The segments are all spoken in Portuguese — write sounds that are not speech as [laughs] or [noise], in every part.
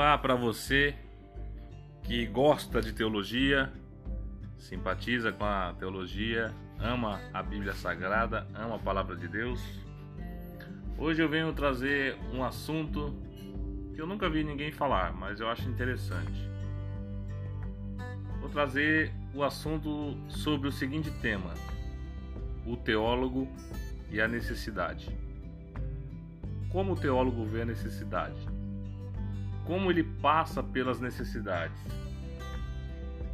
Olá para você que gosta de teologia, simpatiza com a teologia, ama a Bíblia Sagrada, ama a palavra de Deus. Hoje eu venho trazer um assunto que eu nunca vi ninguém falar, mas eu acho interessante. Vou trazer o assunto sobre o seguinte tema: o teólogo e a necessidade. Como o teólogo vê a necessidade? Como ele passa pelas necessidades?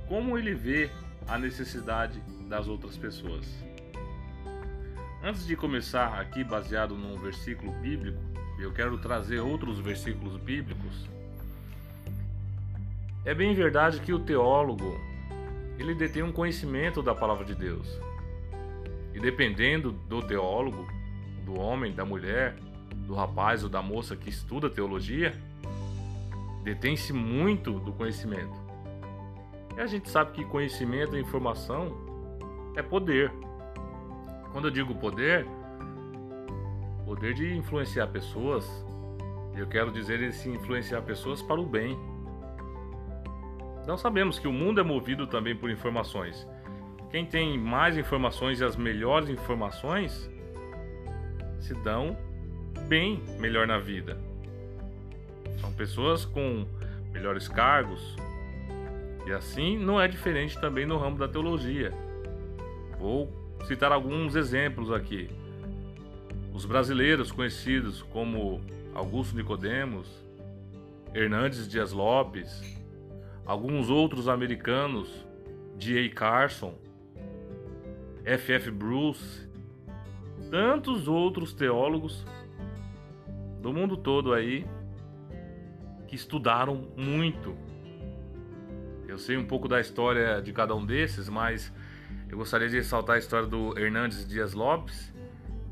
Como ele vê a necessidade das outras pessoas? Antes de começar aqui baseado num versículo bíblico, eu quero trazer outros versículos bíblicos. É bem verdade que o teólogo ele detém um conhecimento da palavra de Deus. E dependendo do teólogo, do homem, da mulher, do rapaz ou da moça que estuda teologia, detém-se muito do conhecimento. E a gente sabe que conhecimento e informação é poder. Quando eu digo poder, poder de influenciar pessoas, eu quero dizer esse influenciar pessoas para o bem. Nós sabemos que o mundo é movido também por informações. Quem tem mais informações e as melhores informações se dão bem melhor na vida. São pessoas com melhores cargos. E assim não é diferente também no ramo da teologia. Vou citar alguns exemplos aqui. Os brasileiros conhecidos como Augusto Nicodemos, Hernandes Dias Lopes, alguns outros americanos, D.A. Carson, F.F. Bruce, tantos outros teólogos do mundo todo aí que estudaram muito. Eu sei um pouco da história de cada um desses, mas eu gostaria de ressaltar a história do Hernandes Dias Lopes,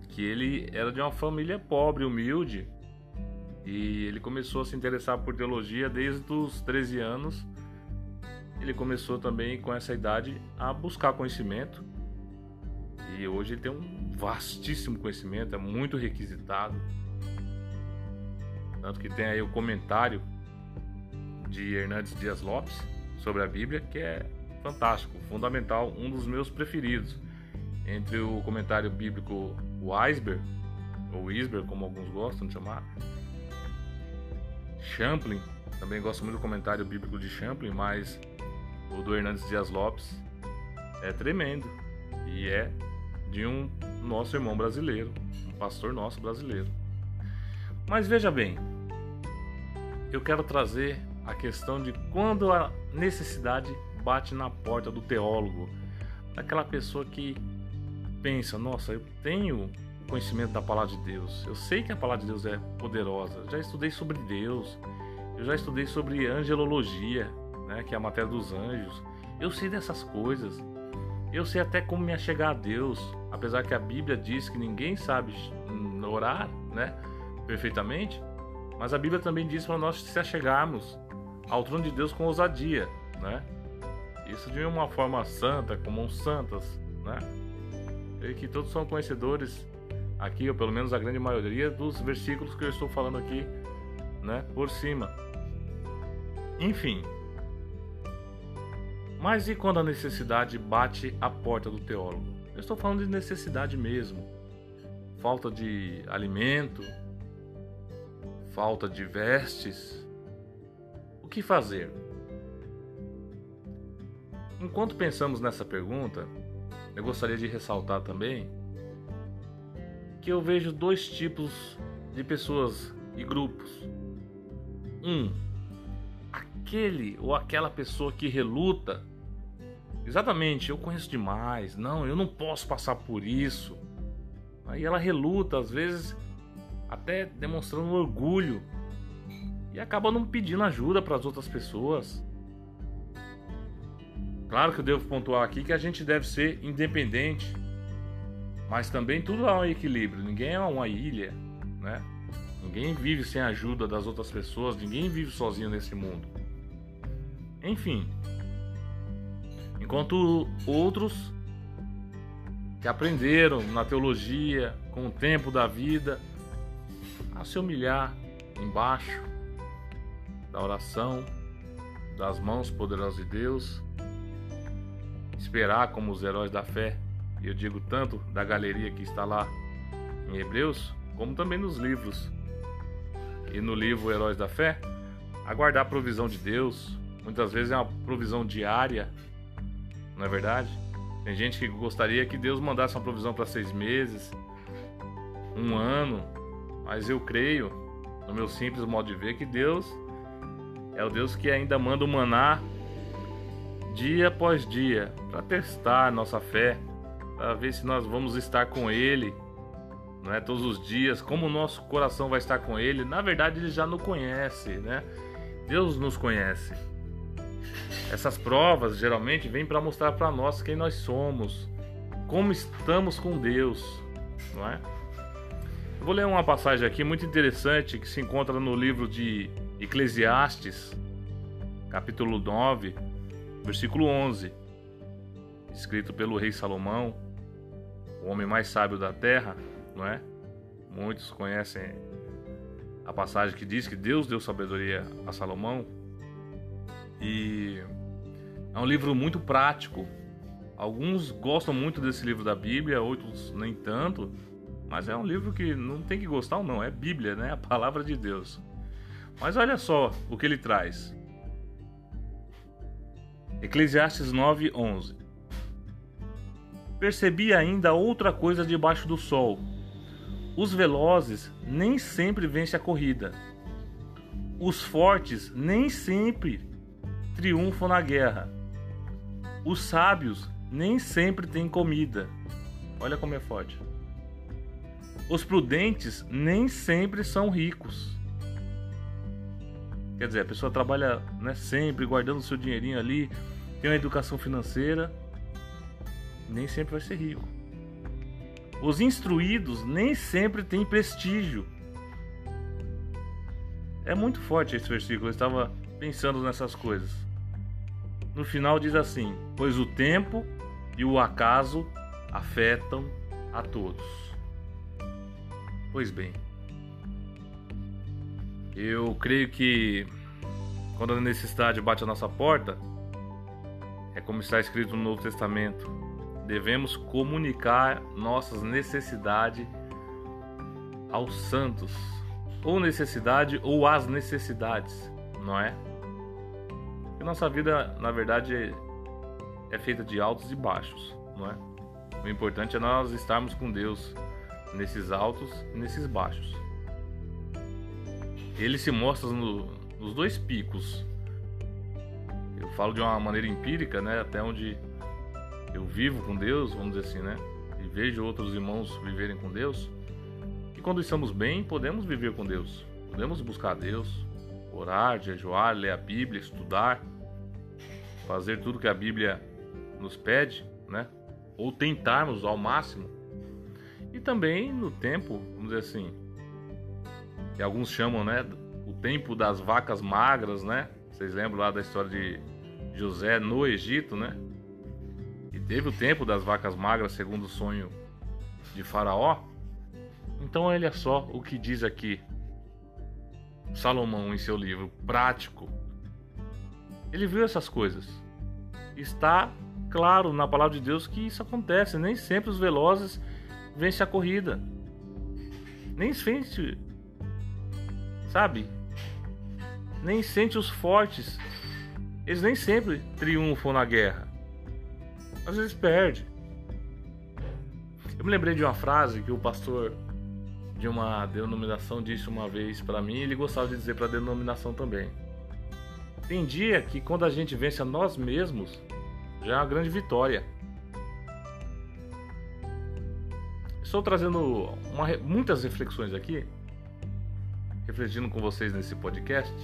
que ele era de uma família pobre, humilde, e ele começou a se interessar por teologia desde os 13 anos. Ele começou também com essa idade a buscar conhecimento. E hoje ele tem um vastíssimo conhecimento, é muito requisitado. Tanto que tem aí o comentário de Hernandes Dias Lopes sobre a Bíblia, que é fantástico, fundamental, um dos meus preferidos. Entre o comentário bíblico Weisberg, ou Isber, como alguns gostam de chamar, Champlin, também gosto muito do comentário bíblico de Champlin, mas o do Hernandes Dias Lopes é tremendo e é de um nosso irmão brasileiro, um pastor nosso brasileiro. Mas veja bem, eu quero trazer a questão de quando a necessidade bate na porta do teólogo, daquela pessoa que pensa: nossa, eu tenho conhecimento da palavra de Deus, eu sei que a palavra de Deus é poderosa, já estudei sobre Deus, eu já estudei sobre angelologia, né, que é a matéria dos anjos, eu sei dessas coisas, eu sei até como me achegar a Deus, apesar que a Bíblia diz que ninguém sabe orar, né? perfeitamente, mas a Bíblia também diz para nós se achegarmos ao trono de Deus com ousadia, né? Isso de uma forma santa, como uns santas, né? Creio que todos são conhecedores aqui, ou pelo menos a grande maioria, dos versículos que eu estou falando aqui, né? Por cima. Enfim. Mas e quando a necessidade bate à porta do teólogo? Eu estou falando de necessidade mesmo. Falta de alimento, falta de vestes, o que fazer? Enquanto pensamos nessa pergunta, eu gostaria de ressaltar também que eu vejo dois tipos de pessoas e grupos. Um, aquele ou aquela pessoa que reluta. Exatamente, eu conheço demais. Não, eu não posso passar por isso. Aí ela reluta, às vezes até demonstrando orgulho e acaba não pedindo ajuda para as outras pessoas. Claro que eu devo pontuar aqui que a gente deve ser independente, mas também tudo há um equilíbrio. Ninguém é uma ilha, né? Ninguém vive sem a ajuda das outras pessoas, ninguém vive sozinho nesse mundo. Enfim, enquanto outros que aprenderam na teologia com o tempo da vida a se humilhar embaixo, da oração, das mãos poderosas de Deus, esperar como os heróis da fé, e eu digo tanto da galeria que está lá em Hebreus, como também nos livros. E no livro Heróis da Fé, aguardar a provisão de Deus, muitas vezes é uma provisão diária, não é verdade? Tem gente que gostaria que Deus mandasse uma provisão para seis meses, um ano, mas eu creio, no meu simples modo de ver, que Deus é o Deus que ainda manda o maná dia após dia para testar nossa fé, para ver se nós vamos estar com Ele, não é todos os dias, como o nosso coração vai estar com Ele. Na verdade, Ele já nos conhece, né? Deus nos conhece. Essas provas geralmente vêm para mostrar para nós quem nós somos, como estamos com Deus, não é? Vou ler uma passagem aqui muito interessante que se encontra no livro de Eclesiastes, capítulo 9, versículo 11, escrito pelo rei Salomão, o homem mais sábio da terra, não é? Muitos conhecem a passagem que diz que Deus deu sabedoria a Salomão. E é um livro muito prático. Alguns gostam muito desse livro da Bíblia, outros nem tanto. Mas é um livro que não tem que gostar ou não, é Bíblia, né? A palavra de Deus. Mas olha só o que ele traz. Eclesiastes 9:11. Percebi ainda outra coisa debaixo do sol. Os velozes nem sempre vencem a corrida. Os fortes nem sempre triunfam na guerra. Os sábios nem sempre têm comida. Olha como é forte. Os prudentes nem sempre são ricos. Quer dizer, a pessoa trabalha né, sempre guardando seu dinheirinho ali, tem uma educação financeira, nem sempre vai ser rico. Os instruídos nem sempre têm prestígio. É muito forte esse versículo, eu estava pensando nessas coisas no final diz assim: Pois o tempo e o acaso afetam a todos. Pois bem, eu creio que quando a necessidade bate a nossa porta, é como está escrito no Novo Testamento, devemos comunicar nossas necessidades aos santos, ou necessidade ou as necessidades, não é? nossa vida, na verdade, é feita de altos e baixos, não é? O importante é nós estarmos com Deus nesses altos e nesses baixos. Ele se mostra no, nos dois picos. Eu falo de uma maneira empírica, né? Até onde eu vivo com Deus, vamos dizer assim, né? E vejo outros irmãos viverem com Deus. E quando estamos bem, podemos viver com Deus. Podemos buscar Deus, orar, jejuar, ler a Bíblia, estudar fazer tudo que a Bíblia nos pede, né? Ou tentarmos ao máximo. E também no tempo, vamos dizer assim, que alguns chamam, né, o tempo das vacas magras, né? Vocês lembram lá da história de José no Egito, né? E teve o tempo das vacas magras, segundo o sonho de Faraó. Então olha só o que diz aqui Salomão em seu livro Prático ele viu essas coisas. Está claro na palavra de Deus que isso acontece. Nem sempre os velozes vencem a corrida. Nem sente, sabe? Nem sente os fortes. Eles nem sempre triunfam na guerra. Às vezes perde. Eu me lembrei de uma frase que o pastor de uma denominação disse uma vez para mim, e ele gostava de dizer para a denominação também. Tem dia que quando a gente vence a nós mesmos, já é uma grande vitória. Estou trazendo uma, muitas reflexões aqui, refletindo com vocês nesse podcast,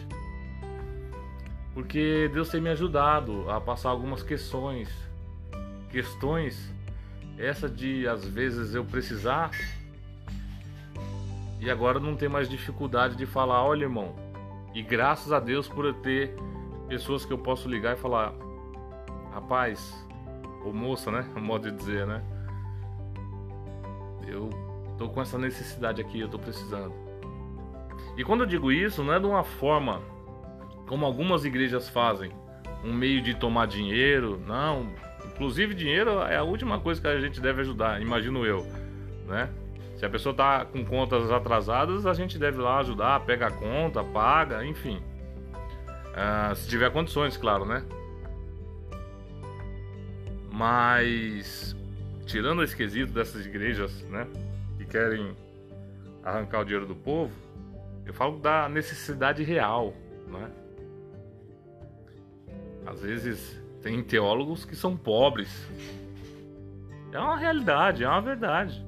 porque Deus tem me ajudado a passar algumas questões, questões essa de às vezes eu precisar e agora não ter mais dificuldade de falar, olha irmão, e graças a Deus por eu ter pessoas que eu posso ligar e falar: rapaz, ou moça, né? [laughs] Modo de dizer, né? Eu tô com essa necessidade aqui, eu tô precisando. E quando eu digo isso, não é de uma forma como algumas igrejas fazem, um meio de tomar dinheiro. Não, inclusive dinheiro é a última coisa que a gente deve ajudar, imagino eu, né? Se a pessoa tá com contas atrasadas, a gente deve lá ajudar, pega a conta, paga, enfim. Uh, se tiver condições, claro, né? Mas tirando esse quesito dessas igrejas, né, que querem arrancar o dinheiro do povo, eu falo da necessidade real, né? Às vezes tem teólogos que são pobres. É uma realidade, é uma verdade.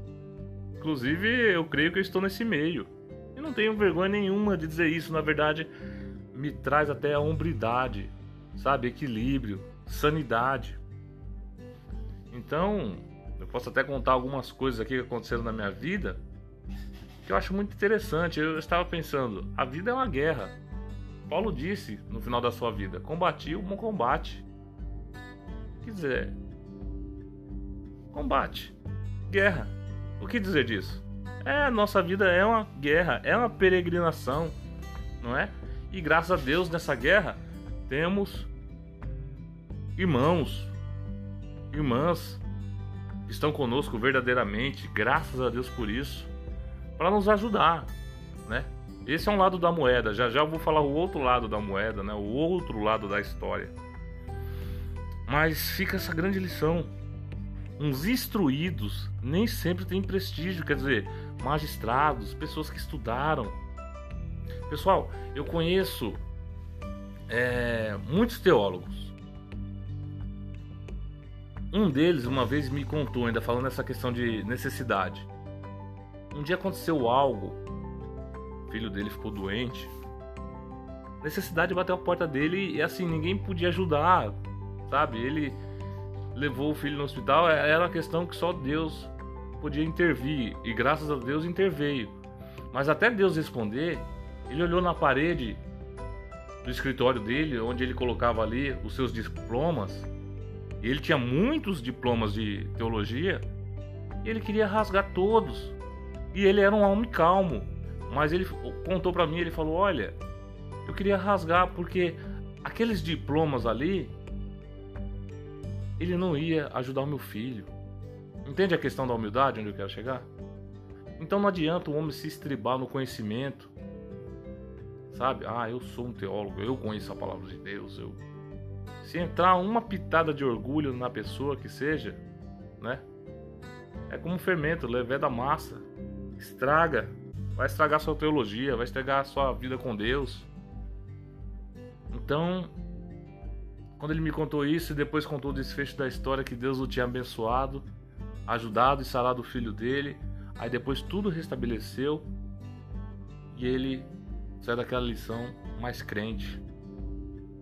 Inclusive, eu creio que eu estou nesse meio. E não tenho vergonha nenhuma de dizer isso, na verdade, me traz até a hombridade, sabe, equilíbrio, sanidade. Então, posso até contar algumas coisas aqui que aconteceram na minha vida que eu acho muito interessante. Eu estava pensando, a vida é uma guerra. Paulo disse no final da sua vida: combati o bom combate. Quer dizer, combate, guerra. O que dizer disso? É, nossa vida é uma guerra, é uma peregrinação, não é? E graças a Deus nessa guerra temos irmãos, irmãs estão conosco verdadeiramente, graças a Deus por isso, para nos ajudar, né? Esse é um lado da moeda. Já já eu vou falar o outro lado da moeda, né? O outro lado da história. Mas fica essa grande lição. Uns instruídos nem sempre têm prestígio, quer dizer, magistrados, pessoas que estudaram. Pessoal, eu conheço é, muitos teólogos um deles uma vez me contou, ainda falando essa questão de necessidade. Um dia aconteceu algo, o filho dele ficou doente. Necessidade bateu a porta dele e assim, ninguém podia ajudar, sabe? Ele levou o filho no hospital, é, era uma questão que só Deus podia intervir e graças a Deus interveio. Mas até Deus responder, ele olhou na parede do escritório dele, onde ele colocava ali os seus diplomas, ele tinha muitos diplomas de teologia e ele queria rasgar todos. E ele era um homem calmo, mas ele contou para mim, ele falou: "Olha, eu queria rasgar porque aqueles diplomas ali ele não ia ajudar o meu filho. Entende a questão da humildade onde eu quero chegar? Então não adianta o homem se estribar no conhecimento. Sabe? Ah, eu sou um teólogo, eu conheço a palavra de Deus, eu se entrar uma pitada de orgulho na pessoa que seja, né? É como um fermento, levé da massa. Estraga. Vai estragar sua teologia, vai estragar sua vida com Deus. Então, quando ele me contou isso e depois contou o desfecho da história que Deus o tinha abençoado, ajudado e sarado o filho dele, aí depois tudo restabeleceu e ele saiu daquela lição mais crente.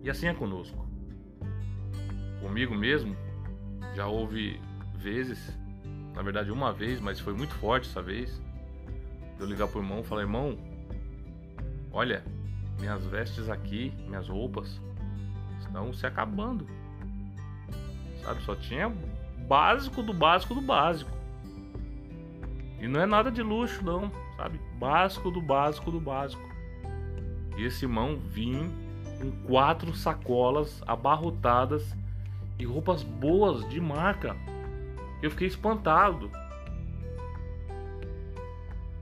E assim é conosco comigo mesmo, já houve vezes, na verdade uma vez, mas foi muito forte essa vez, eu ligar pro irmão e falar, irmão, olha, minhas vestes aqui, minhas roupas estão se acabando. Sabe, só tinha básico do básico do básico. E não é nada de luxo não, sabe? Básico do básico do básico. E esse irmão vinha com quatro sacolas abarrotadas e roupas boas de marca. Eu fiquei espantado.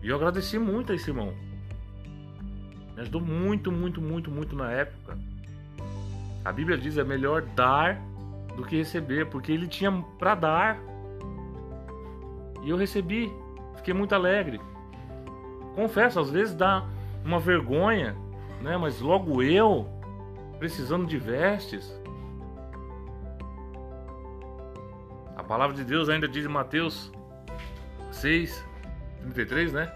E eu agradeci muito a esse irmão. Me ajudou muito, muito, muito, muito na época. A Bíblia diz é melhor dar do que receber, porque ele tinha para dar. E eu recebi. Fiquei muito alegre. Confesso, às vezes dá uma vergonha, né? Mas logo eu, precisando de vestes, palavra de Deus ainda diz em Mateus 6, 33, né?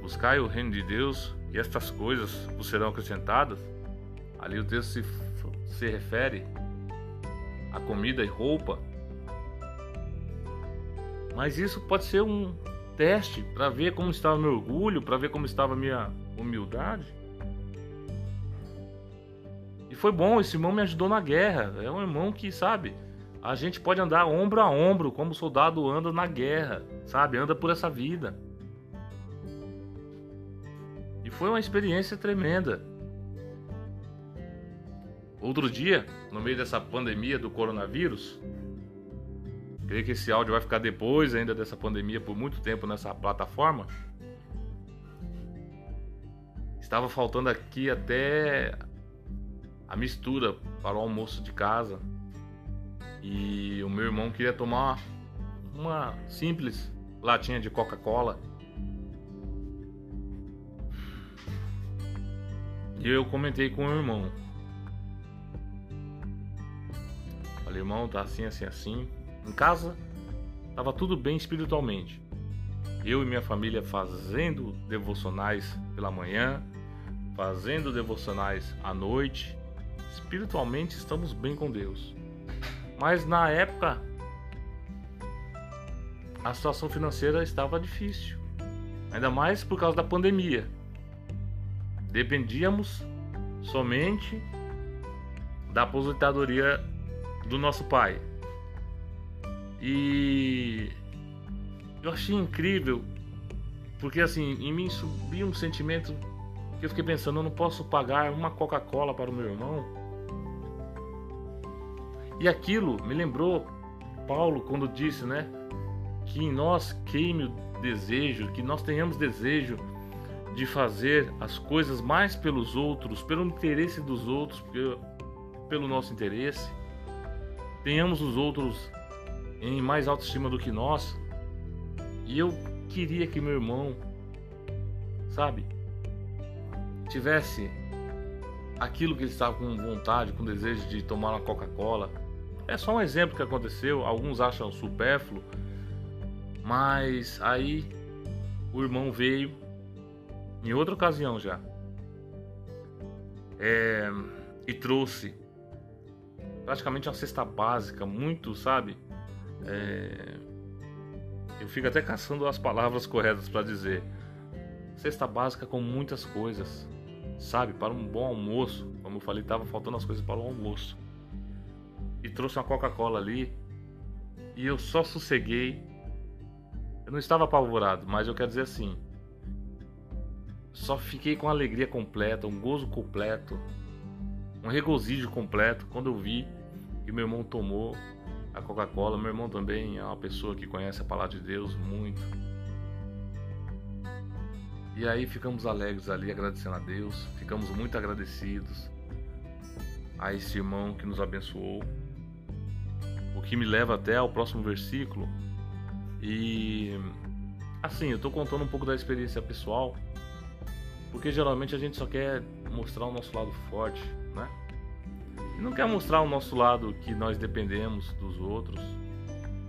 Buscai o reino de Deus e estas coisas vos serão acrescentadas. Ali o texto se, se refere a comida e roupa. Mas isso pode ser um teste para ver como estava meu orgulho, para ver como estava minha humildade. E foi bom, esse irmão me ajudou na guerra. É um irmão que, sabe, a gente pode andar ombro a ombro, como o soldado anda na guerra, sabe? Anda por essa vida. E foi uma experiência tremenda. Outro dia, no meio dessa pandemia do coronavírus, creio que esse áudio vai ficar depois ainda dessa pandemia por muito tempo nessa plataforma. Estava faltando aqui até a mistura para o almoço de casa. E o meu irmão queria tomar uma simples latinha de Coca-Cola. E eu comentei com o irmão. Falei, irmão, tá assim, assim, assim. Em casa, tava tudo bem espiritualmente. Eu e minha família fazendo devocionais pela manhã, fazendo devocionais à noite. Espiritualmente estamos bem com Deus. Mas na época, a situação financeira estava difícil. Ainda mais por causa da pandemia. Dependíamos somente da aposentadoria do nosso pai. E eu achei incrível, porque assim, em mim subiu um sentimento que eu fiquei pensando, eu não posso pagar uma Coca-Cola para o meu irmão. E aquilo me lembrou Paulo quando disse, né, que em nós queime o desejo, que nós tenhamos desejo de fazer as coisas mais pelos outros, pelo interesse dos outros, pelo nosso interesse tenhamos os outros em mais autoestima do que nós. E eu queria que meu irmão, sabe, tivesse aquilo que ele estava com vontade, com desejo de tomar uma Coca-Cola. É só um exemplo que aconteceu, alguns acham supérfluo, mas aí o irmão veio em outra ocasião já é, e trouxe praticamente uma cesta básica, muito, sabe? É... Eu fico até caçando as palavras corretas para dizer. Cesta básica com muitas coisas, sabe? Para um bom almoço. Como eu falei, tava faltando as coisas para o almoço. E trouxe uma Coca-Cola ali. E eu só sosseguei. Eu não estava apavorado, mas eu quero dizer assim. Só fiquei com alegria completa, um gozo completo, um regozijo completo quando eu vi que meu irmão tomou a Coca-Cola. Meu irmão também é uma pessoa que conhece a palavra de Deus muito. E aí ficamos alegres ali, agradecendo a Deus. Ficamos muito agradecidos a esse irmão que nos abençoou. O que me leva até ao próximo versículo. E assim, eu estou contando um pouco da experiência pessoal, porque geralmente a gente só quer mostrar o nosso lado forte, né? E não quer mostrar o nosso lado que nós dependemos dos outros,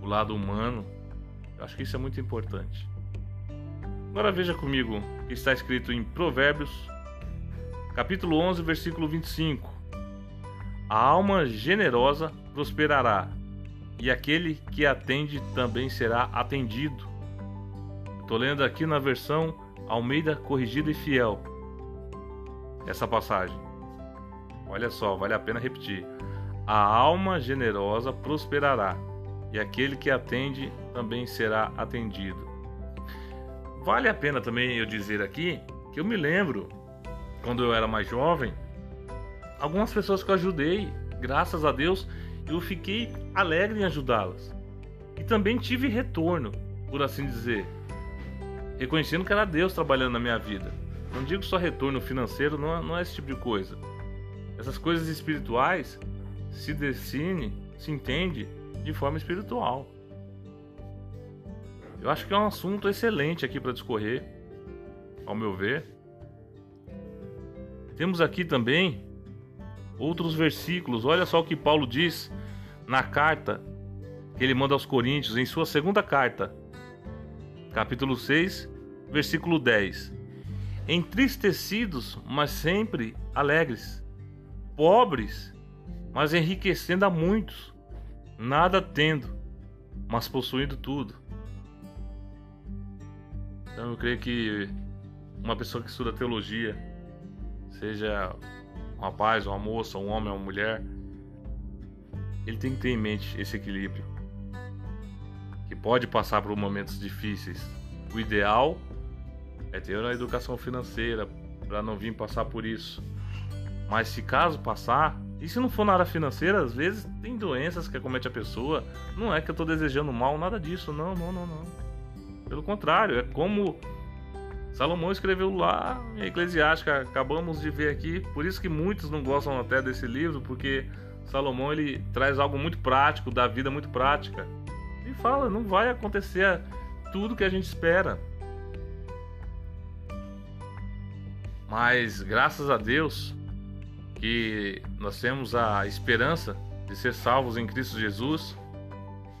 o lado humano. Eu acho que isso é muito importante. Agora veja comigo o que está escrito em Provérbios, capítulo 11, versículo 25. A alma generosa prosperará, e aquele que atende também será atendido. Estou lendo aqui na versão Almeida Corrigida e Fiel essa passagem. Olha só, vale a pena repetir. A alma generosa prosperará, e aquele que atende também será atendido. Vale a pena também eu dizer aqui que eu me lembro, quando eu era mais jovem, algumas pessoas que eu ajudei, graças a Deus, eu fiquei alegre em ajudá-las. E também tive retorno, por assim dizer, reconhecendo que era Deus trabalhando na minha vida. Não digo só retorno financeiro, não, é, não é esse tipo de coisa essas coisas espirituais se define, se entende de forma espiritual. Eu acho que é um assunto excelente aqui para discorrer, ao meu ver. Temos aqui também outros versículos. Olha só o que Paulo diz na carta que ele manda aos Coríntios, em sua segunda carta, capítulo 6, versículo 10. Entristecidos, mas sempre alegres pobres, mas enriquecendo a muitos, nada tendo, mas possuindo tudo. Então eu creio que uma pessoa que estuda teologia, seja um rapaz, uma moça, um homem, uma mulher, ele tem que ter em mente esse equilíbrio. Que pode passar por momentos difíceis. O ideal é ter uma educação financeira para não vir passar por isso. Mas se caso passar, E se não for na área financeira, às vezes tem doenças que acomete a pessoa. Não é que eu estou desejando mal, nada disso. Não, não, não, não. Pelo contrário, é como Salomão escreveu lá em Eclesiástica, acabamos de ver aqui. Por isso que muitos não gostam até desse livro, porque Salomão ele traz algo muito prático, da vida muito prática. E fala, não vai acontecer tudo que a gente espera. Mas graças a Deus que nós temos a esperança de ser salvos em Cristo Jesus,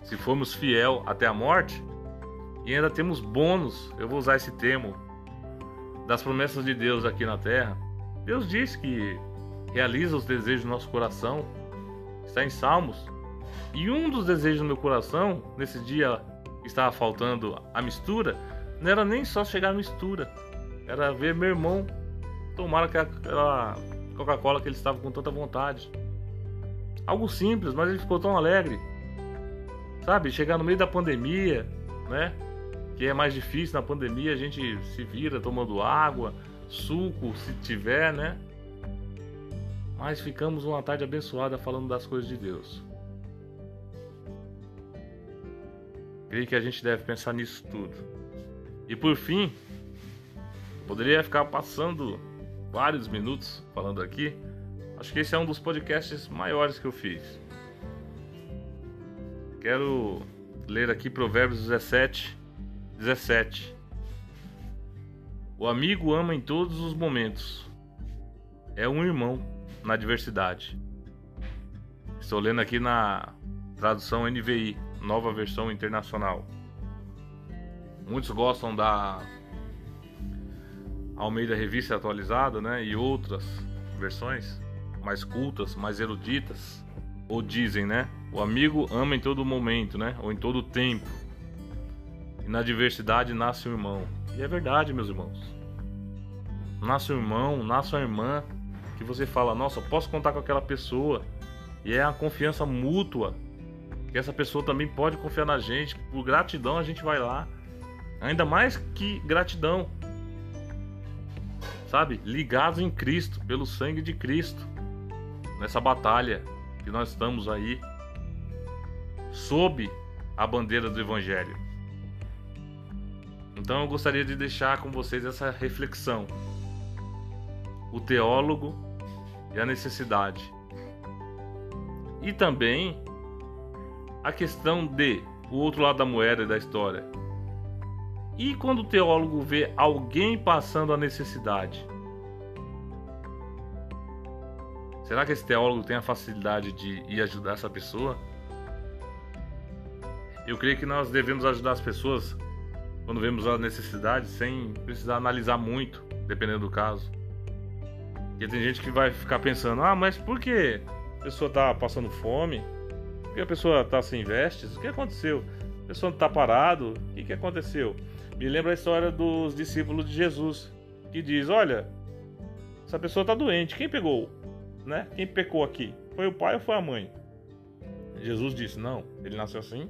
se formos fiel até a morte, e ainda temos bônus, eu vou usar esse termo, das promessas de Deus aqui na terra. Deus diz que realiza os desejos do nosso coração, está em Salmos. E um dos desejos do meu coração, nesse dia que estava faltando a mistura, não era nem só chegar à mistura, era ver meu irmão tomar aquela Coca-Cola que ele estava com tanta vontade. Algo simples, mas ele ficou tão alegre. Sabe, chegar no meio da pandemia, né? Que é mais difícil na pandemia, a gente se vira tomando água, suco, se tiver, né? Mas ficamos uma tarde abençoada falando das coisas de Deus. Creio que a gente deve pensar nisso tudo. E por fim, poderia ficar passando vários minutos falando aqui. Acho que esse é um dos podcasts maiores que eu fiz. Quero ler aqui Provérbios 17, 17. O amigo ama em todos os momentos. É um irmão na diversidade. Estou lendo aqui na tradução NVI, nova versão internacional. Muitos gostam da Almeida Revista Atualizada, né? E outras versões mais cultas, mais eruditas. Ou dizem, né? O amigo ama em todo momento, né? Ou em todo tempo. Na diversidade nasce um irmão. E é verdade, meus irmãos. Nasce um irmão, nasce uma irmã que você fala, nossa, posso contar com aquela pessoa. E é a confiança mútua. Que essa pessoa também pode confiar na gente. Por gratidão a gente vai lá. Ainda mais que gratidão sabe? Ligados em Cristo, pelo sangue de Cristo, nessa batalha que nós estamos aí, sob a bandeira do Evangelho. Então eu gostaria de deixar com vocês essa reflexão: o teólogo e a necessidade. E também a questão de o outro lado da moeda da história. E quando o teólogo vê alguém passando a necessidade? Será que esse teólogo tem a facilidade de ir ajudar essa pessoa? Eu creio que nós devemos ajudar as pessoas quando vemos a necessidade sem precisar analisar muito, dependendo do caso. Porque tem gente que vai ficar pensando: ah, mas por que a pessoa está passando fome? Por que a pessoa está sem vestes? O que aconteceu? A pessoa está parado? O que, que aconteceu? Me lembra a história dos discípulos de Jesus, que diz: Olha, essa pessoa está doente, quem pegou? Né? Quem pecou aqui? Foi o pai ou foi a mãe? Jesus disse: Não, ele nasceu assim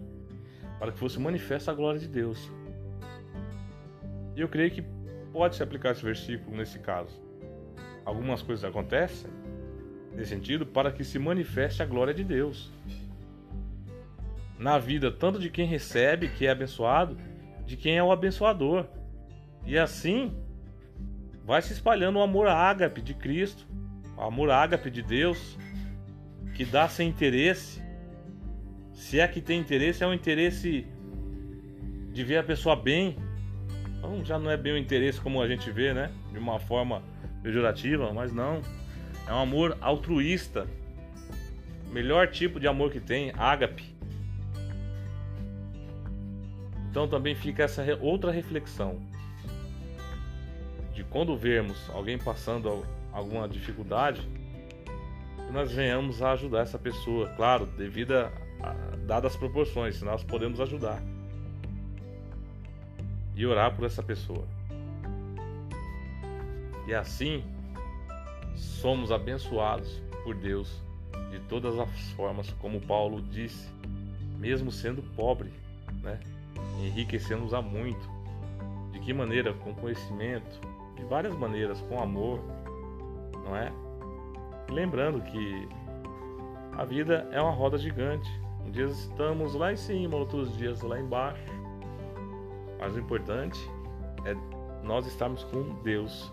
para que fosse manifesta a glória de Deus. E eu creio que pode se aplicar esse versículo nesse caso. Algumas coisas acontecem nesse sentido para que se manifeste a glória de Deus na vida tanto de quem recebe, que é abençoado, de quem é o abençoador. E assim vai se espalhando o amor ágape de Cristo, o amor ágape de Deus, que dá sem interesse. Se é que tem interesse, é um interesse de ver a pessoa bem. Então já não é bem o interesse como a gente vê, né? De uma forma pejorativa, mas não. É um amor altruísta. Melhor tipo de amor que tem, ágape. Então também fica essa outra reflexão de quando vermos alguém passando alguma dificuldade, nós venhamos a ajudar essa pessoa, claro, devido a, dadas as proporções, nós podemos ajudar. E orar por essa pessoa. E assim somos abençoados por Deus de todas as formas, como Paulo disse, mesmo sendo pobre, né? enriquecendo-nos a muito. De que maneira? Com conhecimento, de várias maneiras, com amor, não é? lembrando que A vida é uma roda gigante. Um dia estamos lá em cima, outros dias lá embaixo. Mas o importante é nós estarmos com Deus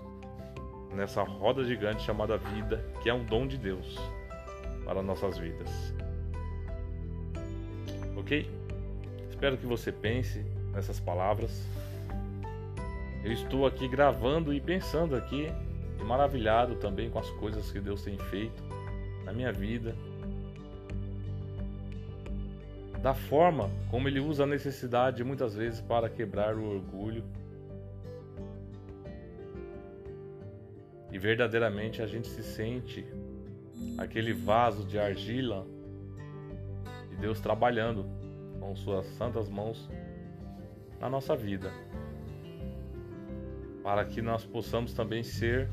nessa roda gigante chamada vida, que é um dom de Deus para nossas vidas. Ok? Espero que você pense nessas palavras. Eu estou aqui gravando e pensando aqui e maravilhado também com as coisas que Deus tem feito na minha vida. Da forma como Ele usa a necessidade muitas vezes para quebrar o orgulho. E verdadeiramente a gente se sente aquele vaso de argila e Deus trabalhando com Suas santas mãos na nossa vida, para que nós possamos também ser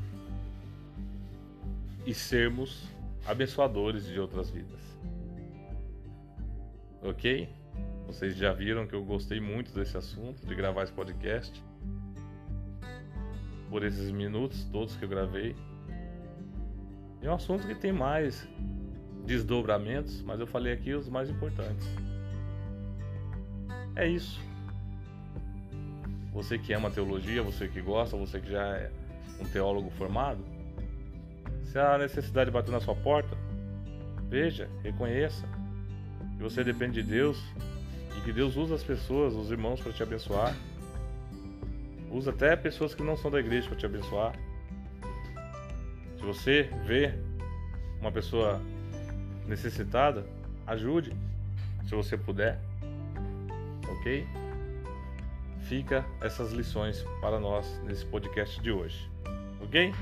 e sermos abençoadores de outras vidas. Ok? Vocês já viram que eu gostei muito desse assunto, de gravar esse podcast. Por esses minutos todos que eu gravei. É um assunto que tem mais desdobramentos, mas eu falei aqui os mais importantes. É isso. Você que ama teologia, você que gosta, você que já é um teólogo formado, se a necessidade bater na sua porta, veja, reconheça que você depende de Deus e que Deus usa as pessoas, os irmãos para te abençoar. Usa até pessoas que não são da igreja para te abençoar. Se você vê uma pessoa necessitada, ajude, se você puder. OK? fica essas lições para nós nesse podcast de hoje. Ok?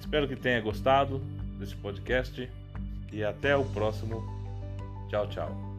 Espero que tenha gostado desse podcast e até o próximo. Tchau, tchau.